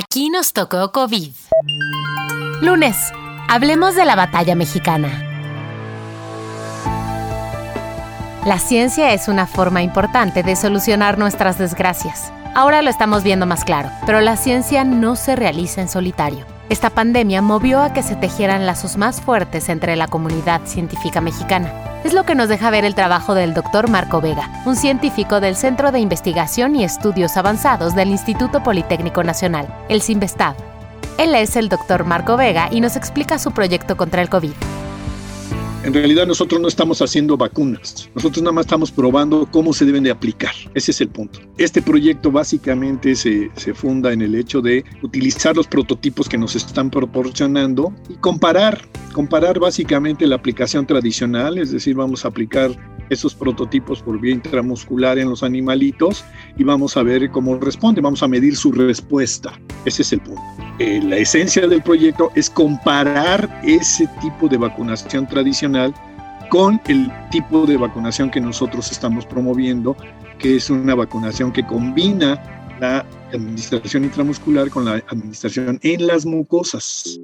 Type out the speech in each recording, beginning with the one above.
Aquí nos tocó COVID. Lunes. Hablemos de la batalla mexicana. La ciencia es una forma importante de solucionar nuestras desgracias. Ahora lo estamos viendo más claro, pero la ciencia no se realiza en solitario. Esta pandemia movió a que se tejieran lazos más fuertes entre la comunidad científica mexicana. Es lo que nos deja ver el trabajo del doctor Marco Vega, un científico del Centro de Investigación y Estudios Avanzados del Instituto Politécnico Nacional, el CIMBESTAB. Él es el doctor Marco Vega y nos explica su proyecto contra el COVID. En realidad nosotros no estamos haciendo vacunas, nosotros nada más estamos probando cómo se deben de aplicar. Ese es el punto. Este proyecto básicamente se, se funda en el hecho de utilizar los prototipos que nos están proporcionando y comparar, comparar básicamente la aplicación tradicional, es decir, vamos a aplicar esos prototipos por vía intramuscular en los animalitos y vamos a ver cómo responde, vamos a medir su respuesta. Ese es el punto. Eh, la esencia del proyecto es comparar ese tipo de vacunación tradicional con el tipo de vacunación que nosotros estamos promoviendo, que es una vacunación que combina la administración intramuscular con la administración en las mucosas.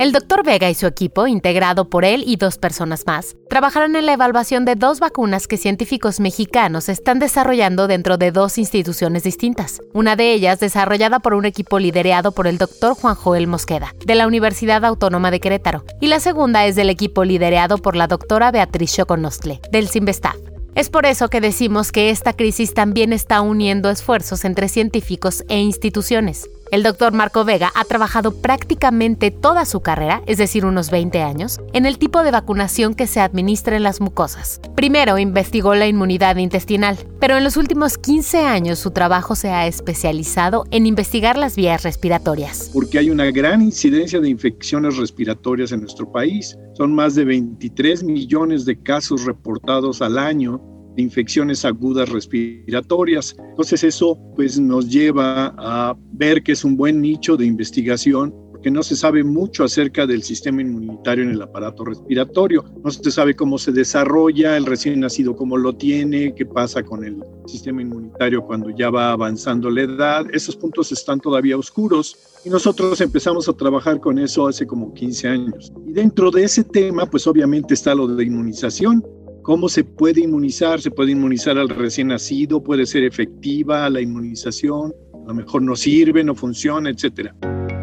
El doctor Vega y su equipo, integrado por él y dos personas más, trabajarán en la evaluación de dos vacunas que científicos mexicanos están desarrollando dentro de dos instituciones distintas. Una de ellas desarrollada por un equipo liderado por el doctor Juan Joel Mosqueda, de la Universidad Autónoma de Querétaro, y la segunda es del equipo liderado por la doctora Beatriz Choconostle, del CIMBESTAF. Es por eso que decimos que esta crisis también está uniendo esfuerzos entre científicos e instituciones. El doctor Marco Vega ha trabajado prácticamente toda su carrera, es decir, unos 20 años, en el tipo de vacunación que se administra en las mucosas. Primero investigó la inmunidad intestinal, pero en los últimos 15 años su trabajo se ha especializado en investigar las vías respiratorias. Porque hay una gran incidencia de infecciones respiratorias en nuestro país. Son más de 23 millones de casos reportados al año de infecciones agudas respiratorias. Entonces eso pues nos lleva a ver que es un buen nicho de investigación porque no se sabe mucho acerca del sistema inmunitario en el aparato respiratorio. No se sabe cómo se desarrolla el recién nacido, cómo lo tiene, qué pasa con el sistema inmunitario cuando ya va avanzando la edad. Esos puntos están todavía oscuros y nosotros empezamos a trabajar con eso hace como 15 años. Y dentro de ese tema, pues obviamente está lo de inmunización. ¿Cómo se puede inmunizar? Se puede inmunizar al recién nacido, puede ser efectiva la inmunización, a lo mejor no sirve, no funciona, etcétera.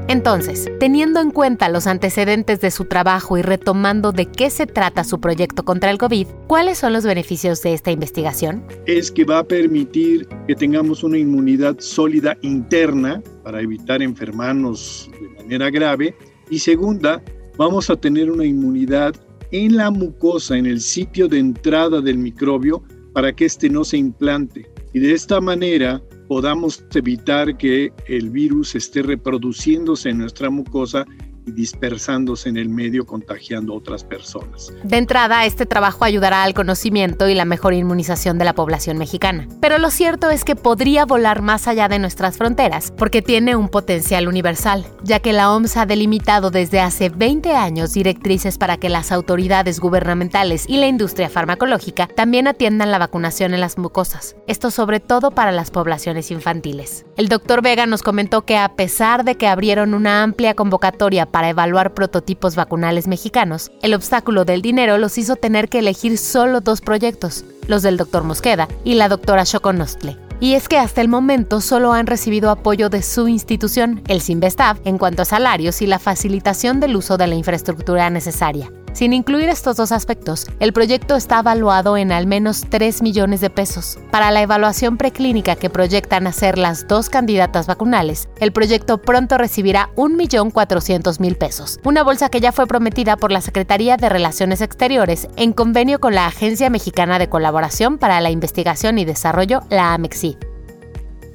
Entonces, teniendo en cuenta los antecedentes de su trabajo y retomando de qué se trata su proyecto contra el COVID, ¿cuáles son los beneficios de esta investigación? Es que va a permitir que tengamos una inmunidad sólida interna para evitar enfermarnos de manera grave. Y segunda, vamos a tener una inmunidad en la mucosa, en el sitio de entrada del microbio, para que éste no se implante. Y de esta manera podamos evitar que el virus esté reproduciéndose en nuestra mucosa dispersándose en el medio contagiando a otras personas. De entrada, este trabajo ayudará al conocimiento y la mejor inmunización de la población mexicana. Pero lo cierto es que podría volar más allá de nuestras fronteras, porque tiene un potencial universal, ya que la OMS ha delimitado desde hace 20 años directrices para que las autoridades gubernamentales y la industria farmacológica también atiendan la vacunación en las mucosas. Esto sobre todo para las poblaciones infantiles. El doctor Vega nos comentó que a pesar de que abrieron una amplia convocatoria para evaluar prototipos vacunales mexicanos, el obstáculo del dinero los hizo tener que elegir solo dos proyectos, los del doctor Mosqueda y la doctora Choconostle. Y es que hasta el momento solo han recibido apoyo de su institución, el Sinvestav, en cuanto a salarios y la facilitación del uso de la infraestructura necesaria. Sin incluir estos dos aspectos, el proyecto está evaluado en al menos 3 millones de pesos. Para la evaluación preclínica que proyectan hacer las dos candidatas vacunales, el proyecto pronto recibirá 1.400.000 pesos, una bolsa que ya fue prometida por la Secretaría de Relaciones Exteriores en convenio con la Agencia Mexicana de Colaboración para la Investigación y Desarrollo, la AMEXI.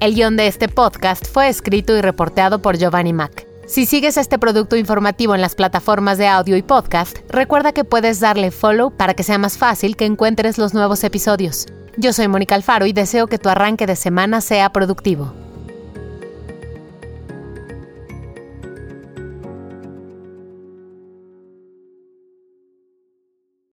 El guion de este podcast fue escrito y reporteado por Giovanni Mack. Si sigues este producto informativo en las plataformas de audio y podcast, recuerda que puedes darle follow para que sea más fácil que encuentres los nuevos episodios. Yo soy Mónica Alfaro y deseo que tu arranque de semana sea productivo.